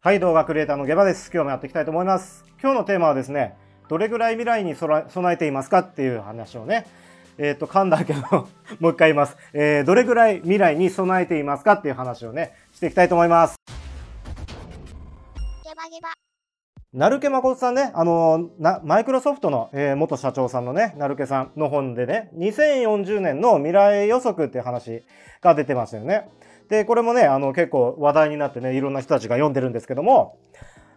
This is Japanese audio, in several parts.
はい、動画クリエイターのゲバです。今日もやっていきたいと思います。今日のテーマはですね、どれぐらい未来に備えていますかっていう話をね、えっ、と、噛んだけど、もう一回言います。えー、どれぐらい未来に備えていますかっていう話をね、していきたいと思います。ゲバゲバ。成毛誠さんね、あのな、マイクロソフトの、えー元社長さんのね、成毛さんの本でね、2040年の未来予測っていう話が出てますよね。で、これもね、あの、結構話題になってね、いろんな人たちが読んでるんですけども、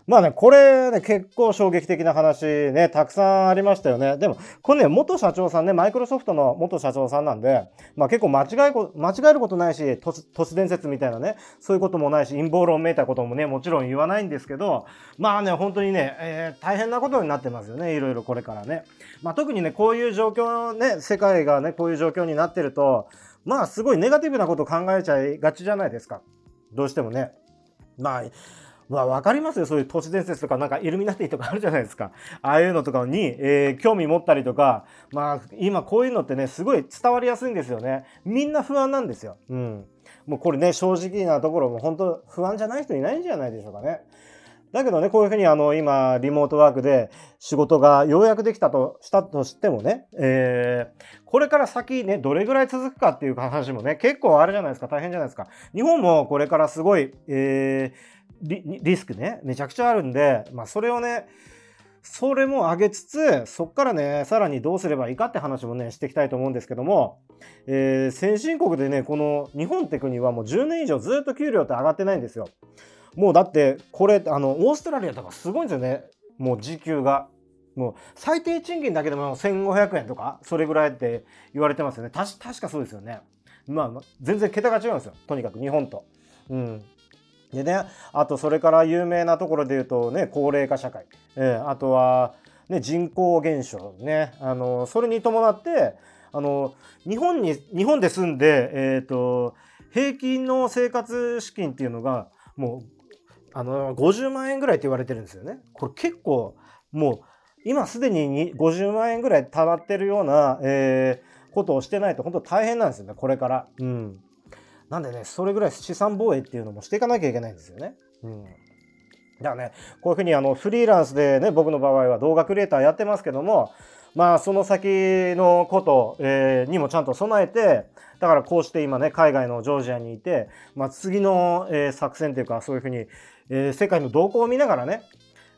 まあね、これね、結構衝撃的な話ね、たくさんありましたよね。でも、これね、元社長さんね、マイクロソフトの元社長さんなんで、まあ結構間違いこ、間違えることないし、都市伝説みたいなね、そういうこともないし、陰謀論めいたこともね、もちろん言わないんですけど、まあね、本当にね、えー大変なことになってますよね、いろいろこれからね。まあ特にね、こういう状況ね、世界がね、こういう状況になってると、まあすごいネガティブなこと考えちゃいがちじゃないですか。どうしてもね。まあ、まあ、わかりますよ。そういう都市伝説とか、なんかイルミナティとかあるじゃないですか。ああいうのとかに、えー興味持ったりとか、まあ、今こういうのってね、すごい伝わりやすいんですよね。みんな不安なんですよ。うん。もうこれね、正直なところも本当不安じゃない人いないんじゃないでしょうかね。だけどね、こういうふうにあの、今、リモートワークで仕事がようやくできたとしたとしてもね、えーこれから先ね、どれぐらい続くかっていう話もね、結構あるじゃないですか、大変じゃないですか。日本もこれからすごい、えーリスクね、めちゃくちゃあるんで、まあ、それをね、それも上げつつ、そっからね、さらにどうすればいいかって話もね、していきたいと思うんですけども、えー先進国でね、この日本って国はもう10年以上ずっと給料って上がってないんですよ。もうだって、これ、あの、オーストラリアとかすごいんですよね。もう時給が。もう最低賃金だけでも1500円とか、それぐらいって言われてますよね。たし確かそうですよね。まあ、全然桁が違うんですよ。とにかく日本と。うん。でね、あとそれから有名なところで言うとね、高齢化社会。えーあとは、ね、人口減少ね。あの、それに伴って、あの、日本に、日本で住んで、えっ、と、平均の生活資金っていうのが、もう、あの、50万円ぐらいって言われてるんですよね。これ結構、もう、今すでにに50万円ぐらい溜まってるような、えーことをしてないと本当大変なんですよね、これから。うん。なんでね、それぐらい資産防衛っていうのもしていかなきゃいけないんですよね。うん。だからね、こういうふうにあのフリーランスでね、僕の場合は動画クリエイターやってますけども、まあその先のこと、えーにもちゃんと備えて、だからこうして今ね、海外のジョージアにいて、まあ次の、えー作戦というかそういうふうに、えー世界の動向を見ながらね、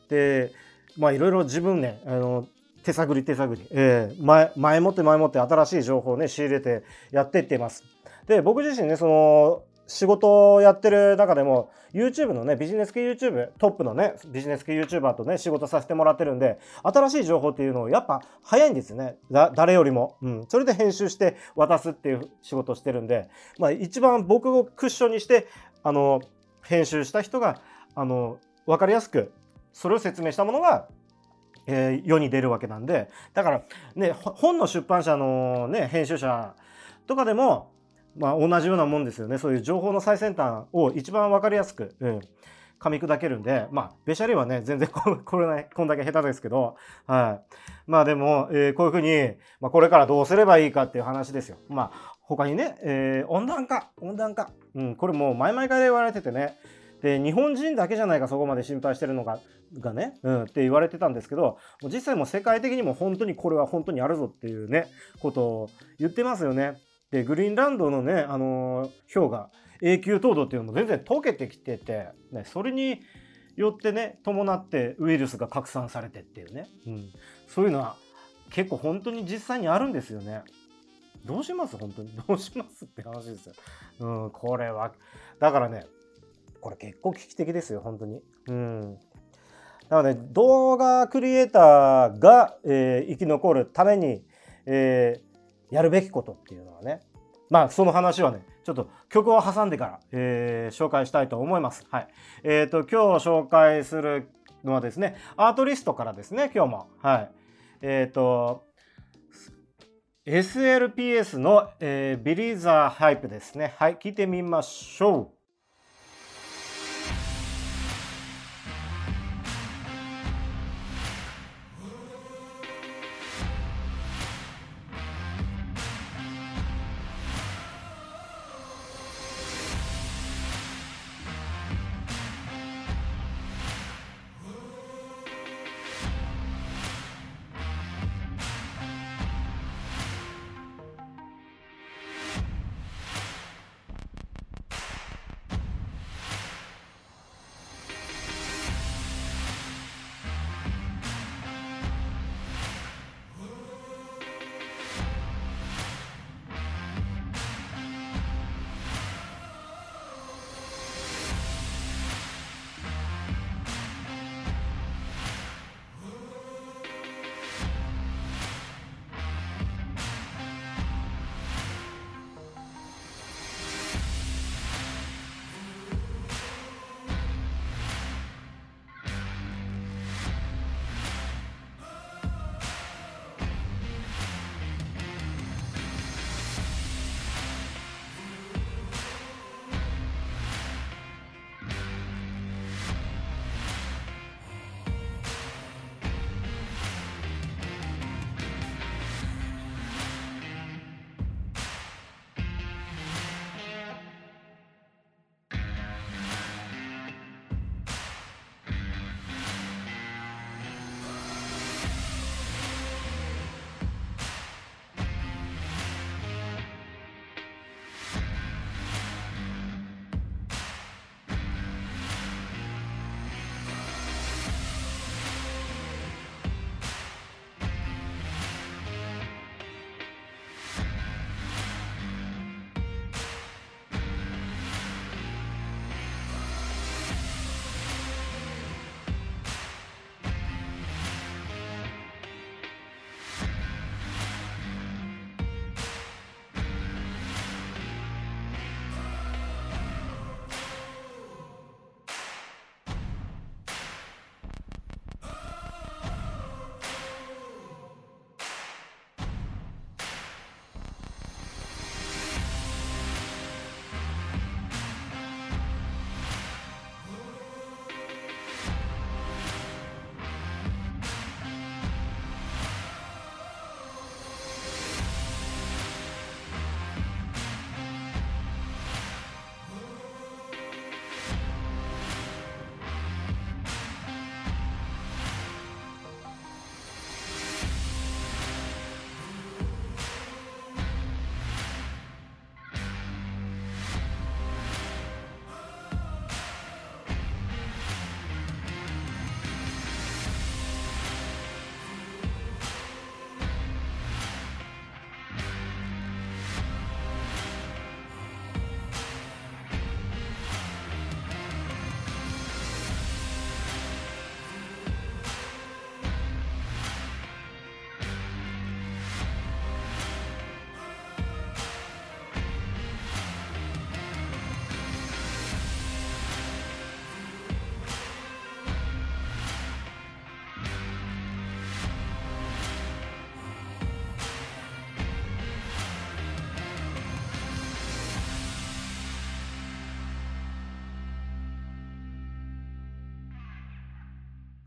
で、まあいろいろ自分ね、あの、手探り手探り、えー前、前もって前もって新しい情報をね、仕入れてやっていっています。で、僕自身ね、その、仕事をやってる中でも、YouTube のね、ビジネス系 YouTube、トップのね、ビジネス系 YouTuber とね、仕事させてもらってるんで、新しい情報っていうのをやっぱ早いんですよね。誰よりも。うん。それで編集して渡すっていう仕事をしてるんで、まあ一番僕をクッションにして、あの、編集した人が、あの、わかりやすく、それを説明したものが、えー世に出るわけなんでだからね本の出版社のね編集者とかでもまあ同じようなもんですよね。そういう情報の最先端を一番わかりやすく、うん噛み砕けるんでまあべしゃりはね全然 ここれないこんだけ下手ですけどはい。まあでも、えーこういうふうに、まあ、これからどうすればいいかっていう話ですよ。まあ他にね、えー温暖化温暖化、うん、これもう前々から言われててねで日本人だけじゃないかそこまで心配してるのががね、うん、って言われてたんですけど実際も世界的にも本当にこれは本当にあるぞっていうねことを言ってますよね。でグリーンランドのね、あのー氷が永久凍土っていうのも全然溶けてきてて、ね、それによってね伴ってウイルスが拡散されてっていうね、うん、そういうのは結構本当に実際にあるんですよね。どうします？本当にどうします？って話ですよ。うん、これはだからねこれ結構危機的ですよ本当に。うんなので動画クリエイターが、えー生き残るために、えーやるべきことっていうのはねまあその話はねちょっと曲を挟んでから、えー紹介したいと思います。はい。えっ、と今日紹介するのはですねアートリストからですね今日も。はい。えっ、と SLPS の、えービリーザーハイプですね。はい、聞いてみましょう。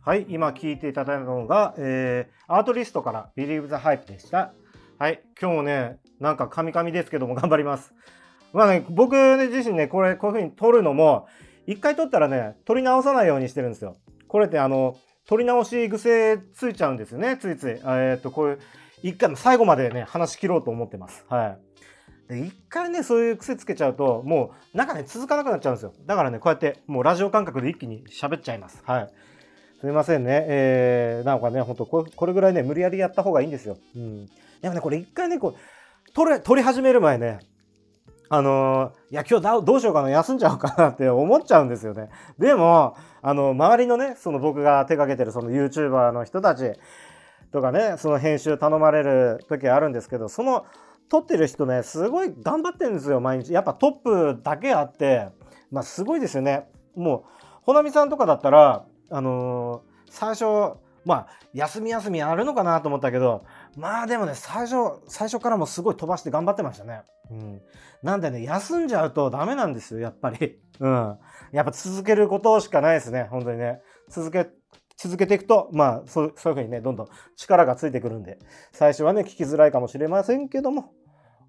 はい、今聞いていただいたのが、えー、アートリストから Believe the Hype でした。はい、今日もね、なんかカミカミですけども 頑張ります。まあね、僕自身ね、これ、こういう風に撮るのも、一回撮ったらね、撮り直さないようにしてるんですよ。これってあの、撮り直し癖ついちゃうんですよね、ついつい。えっと、こういう、一回、最後までね、話し切ろうと思ってます。はい。で、一回ね、そういう癖つけちゃうと、もう、なんかね、続かなくなっちゃうんですよ。だからね、こうやって、もうラジオ感覚で一気に喋っちゃいます。はい。すみませんね。えー、なんかね、ほんとこ、れぐらいね、無理やりやった方がいいんですよ。うん。でもね、これ一回ね、こう、撮れ、撮り始める前ね、あのーいや、今日どうしようかな、休んじゃおうかなって思っちゃうんですよね。でも、あの、周りのね、その僕が手掛けてるその YouTuber の人たちとかね、その編集頼まれる時あるんですけど、その撮ってる人ね、すごい頑張ってるんですよ、毎日。やっぱトップだけあって、まあすごいですよね。もう、ほなみさんとかだったら、あのー最初、まあ、休み休みあるのかなと思ったけど、まあでもね、最初、最初からもすごい飛ばして頑張ってましたね。うん。なんでね、休んじゃうとダメなんですよ、やっぱり。うん。やっぱ続けることしかないですね、本当にね。続け、続けていくと、まあ、そうそういうふうにね、どんどん力がついてくるんで、最初はね、聞きづらいかもしれませんけども、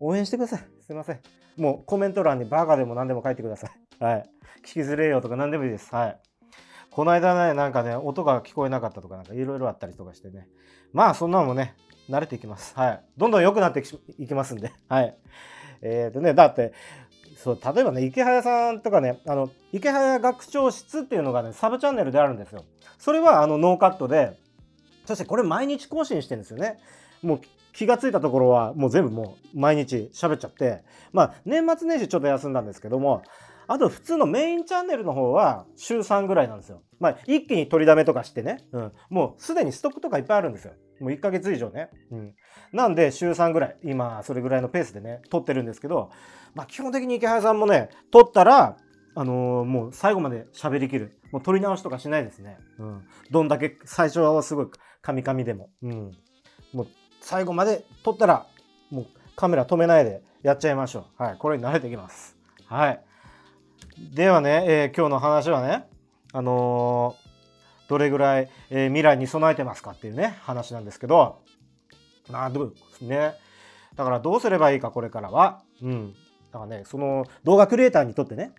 応援してください。すいません。もうコメント欄にバカでも何でも書いてください。はい。聞きづれえよとか何でもいいです。はい。この間ね、なんかね、音が聞こえなかったとか、なんかいろいろあったりとかしてね。まあ、そんなのもね、慣れていきます。はい。どんどん良くなっていきますんで。はい。えっ、とね、だって、そう、例えばね、池早さんとかね、あの、池早学長室っていうのがね、サブチャンネルであるんですよ。それは、あの、ノーカットで、そしてこれ毎日更新してるんですよね。もう気がついたところは、もう全部もう毎日喋っちゃって、まあ、年末年始ちょっと休んだんですけども、あと普通のメインチャンネルの方は週3ぐらいなんですよ。まあ一気に取りだめとかしてね。うん。もうすでにストックとかいっぱいあるんですよ。もう1ヶ月以上ね。うん。なんで週3ぐらい、今それぐらいのペースでね、撮ってるんですけど、まあ基本的に池原さんもね、撮ったら、あのーもう最後まで喋りきる。もう撮り直しとかしないですね。うん。どんだけ最初はすごいカミカミでも。うん。もう最後まで撮ったら、もうカメラ止めないでやっちゃいましょう。はい。これに慣れていきます。はい。ではね、えー今日の話はね、あのーどれぐらい、えー未来に備えてますかっていうね、話なんですけど、まあ、でもね。だからどうすればいいか、これからは。うん。だからね、その動画クリエイターにとってね、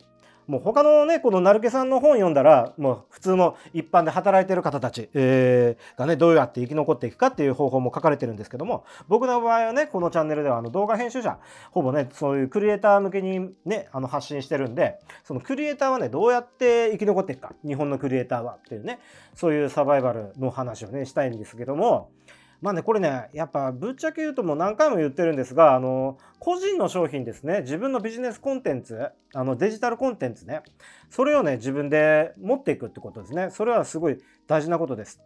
もう他のね、このなるけさんの本読んだら、もう普通の一般で働いてる方たち、えーがね、どうやって生き残っていくかっていう方法も書かれてるんですけども、僕の場合はね、このチャンネルではあの動画編集者、ほぼね、そういうクリエイター向けにね、あの発信してるんで、そのクリエイターはね、どうやって生き残っていくか、日本のクリエイターはっていうね、そういうサバイバルの話をね、したいんですけども、まあね、これね、やっぱぶっちゃけ言うともう何回も言ってるんですが、あの、個人の商品ですね、自分のビジネスコンテンツ、あのデジタルコンテンツね、それをね、自分で持っていくってことですね。それはすごい大事なことです。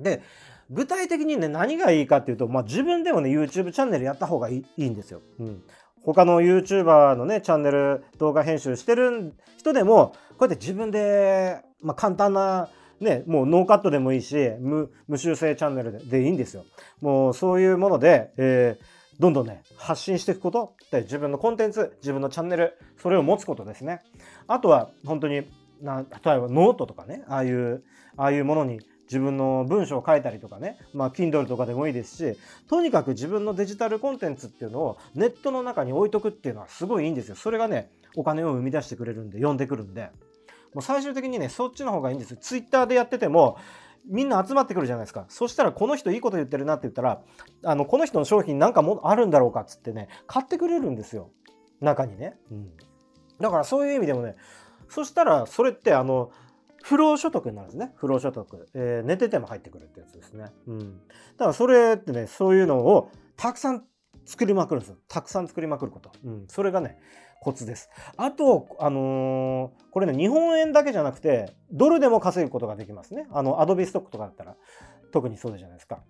で、具体的にね、何がいいかっていうと、まあ自分でもね、YouTube チャンネルやった方がいいいいんですよ。うん。他の YouTuber のね、チャンネル動画編集してる人でも、こうやって自分で、まあ簡単な、ね、もうノーカットでもいいし、無無修正チャンネルででいいんですよ。もうそういうもので、えーどんどんね、発信していくことで自分のコンテンツ、自分のチャンネル、それを持つことですね。あとは本当にな、例えばノートとかね、ああいう、ああいうものに自分の文章を書いたりとかね、まあ Kindle とかでもいいですし、とにかく自分のデジタルコンテンツっていうのをネットの中に置いとくっていうのはすごいいいんですよ。それがね、お金を生み出してくれるんで、呼んでくるんで。もう最終的にね、そっちの方がいいんですよ。Twitter でやってても、みんな集まってくるじゃないですか。そしたら、この人いいこと言ってるなって言ったら、あの、この人の商品なんかもあるんだろうかっつってね、買ってくれるんですよ。中にね。うん。だからそういう意味でもね、そしたら、それって、あの、不労所得になるんですね。不労所得。えー寝てても入ってくるってやつですね。うん。だからそれってね、そういうのをたくさん作りまくるんですよ。たくさん作りまくること。うん。それがね、コツです。あと、あのーこれね、日本円だけじゃなくて、ドルでも稼ぐことができますね。あの、アドビストックとかだったら、特にそうじゃないですか。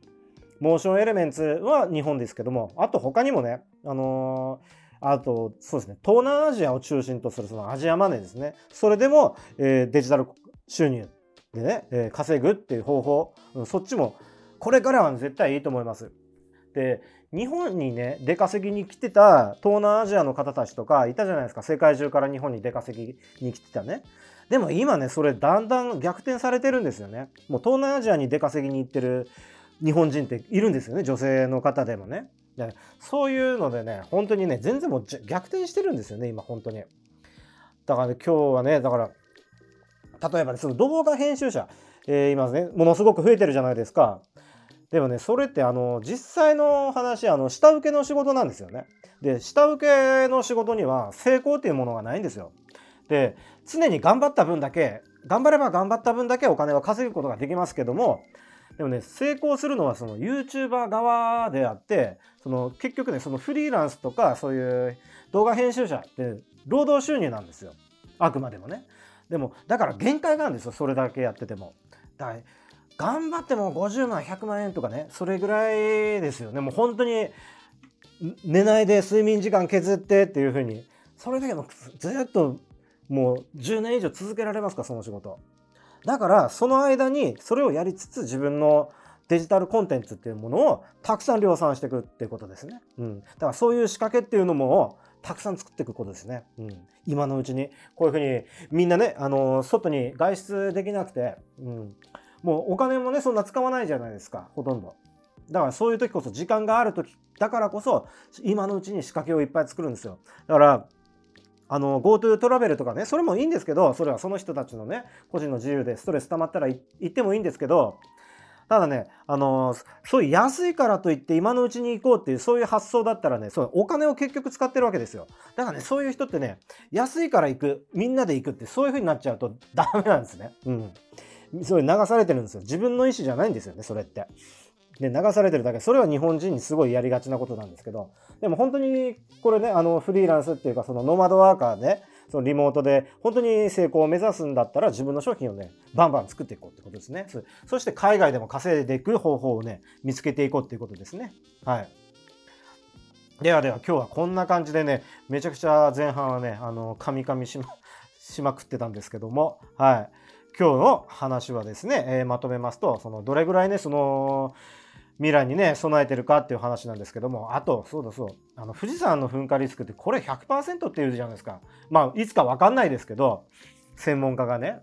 モーションエレメンツは日本ですけども、あと他にもね、あのーあと、そうですね、東南アジアを中心とするそのアジアマネーですね。それでも、えーデジタル収入でね、え稼ぐっていう方法、そっちも、これからは絶対いいと思います。で、日本にね、出稼ぎに来てた東南アジアの方たちとかいたじゃないですか。世界中から日本に出稼ぎに来てたね。でも今ねそれだんだん逆転されてるんですよね。もう東南アジアに出稼ぎに行ってる日本人っているんですよね。女性の方でもね。でそういうのでね本当にね全然もう逆転してるんですよね今本当に。だから、ね、今日はねだから例えばねその動画編集者、えー、今ね。ものすごく増えてるじゃないですか。でもねそれってあの実際の話あの下請けの仕事なんですよね。で下請けの仕事には成功っていうものがないんですよ。で常に頑張った分だけ頑張れば頑張った分だけお金を稼ぐことができますけどもでもね成功するのはその YouTuber 側であってその結局ねそのフリーランスとかそういう動画編集者って労働収入なんですよ。あくまでもね。でもだから限界があるんですよそれだけやってても。だ頑張っても50万100万円とかねそれぐらいですよねもう本当に寝ないで睡眠時間削ってっていう風にそれだけのずっともう10年以上続けられますかその仕事だからその間にそれをやりつつ自分のデジタルコンテンツっていうものをたくさん量産していくっていうことですね。うん。だからそういう仕掛けっていうのもたくさん作っていくことですね。うん。今のうちに。こういうふうにみんなね、あの、外に外出できなくて、うん。もうお金もね、そんな使わないじゃないですか。ほとんど。だからそういう時こそ時間がある時だからこそ今のうちに仕掛けをいっぱい作るんですよ。だからあの GoTo トラベルとかねそれもいいんですけどそれはその人たちのね個人の自由でストレス溜まったら行ってもいいんですけどただね、あのそういう安いからといって今のうちに行こうっていうそういう発想だったらね、そうお金を結局使ってるわけですよ。だからね、そういう人ってね、安いから行く、みんなで行くってそういう風になっちゃうとダメなんですね。うん。そうい流されてるんですよ。自分の意思じゃないんですよね、それって。で、流されてるだけ。それは日本人にすごいやりがちなことなんですけど、でも本当にこれね、あのフリーランスっていうかそのノマドワーカーで、そのリモートで本当に成功を目指すんだったら自分の商品をね、バンバン作っていこうってことですね。そして海外でも稼いでいく方法をね、見つけていこうっていうことですね。はい。ではでは今日はこんな感じでね、めちゃくちゃ前半はね、あの、カミカミしま、しまくってたんですけども、はい。今日の話はですね、えー、まとめますと、そのどれぐらいね、その、未来にね、備えてるかっていう話なんですけども、あと、そうだそう、あの、富士山の噴火リスクってこれ100%って言うじゃないですか。まあ、いつかわかんないですけど、専門家がね。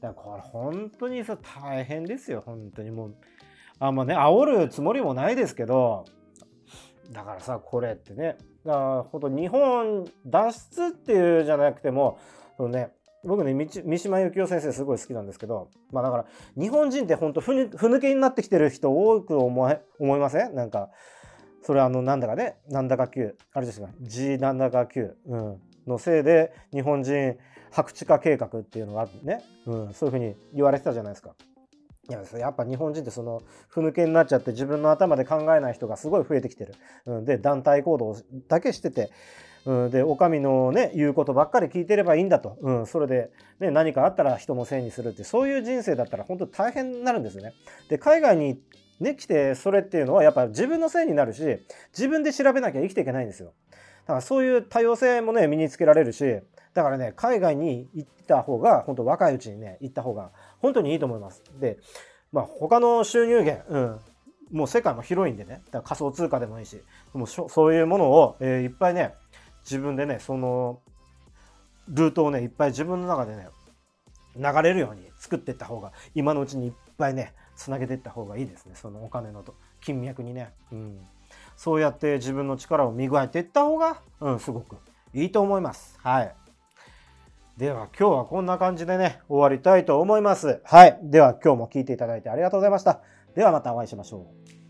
だからこれ本当にさ、大変ですよ、本当にもう。あんまね、煽るつもりもないですけど、だからさ、これってね、だから本当日本脱出っていうじゃなくても、そのね、僕ね、三島由紀夫先生すごい好きなんですけど、まあだから、日本人って本当ふふぬけになってきてる人多く思い思いません？なんか、それあの、なんだかね、なんだか級、あれですか、G なんだか級、うん、のせいで、日本人白地化計画っていうのがね、うん、そういうふうに言われてたじゃないですか。いややっぱ日本人ってそのふぬけになっちゃって自分の頭で考えない人がすごい増えてきてる。うん、で団体行動だけしててうん、で、お上のね、言うことばっかり聞いてればいいんだと。うん、それで、ね、何かあったら人のせいにするって、そういう人生だったら本当大変になるんですよね。で、海外にね、来て、それっていうのはやっぱ自分のせいになるし、自分で調べなきゃ生きていけないんですよ。だからそういう多様性もね、身につけられるし、だからね、海外に行った方が、本当若いうちにね、行った方が本当にいいと思います。で、まあ他の収入源、うん、もう世界も広いんでね、だから仮想通貨でもいいし、もうそういうものを、えー、いっぱいね、自分でねそのルートをねいっぱい自分の中でね流れるように作っていった方が今のうちにいっぱいねつなげていった方がいいですね。そのお金のと金脈にね、うん、そうやって自分の力を磨いていった方が、うん、すごくいいと思います。はい。では今日はこんな感じでね終わりたいと思います。はい。では今日も聞いていただいてありがとうございました。ではまたお会いしましょう。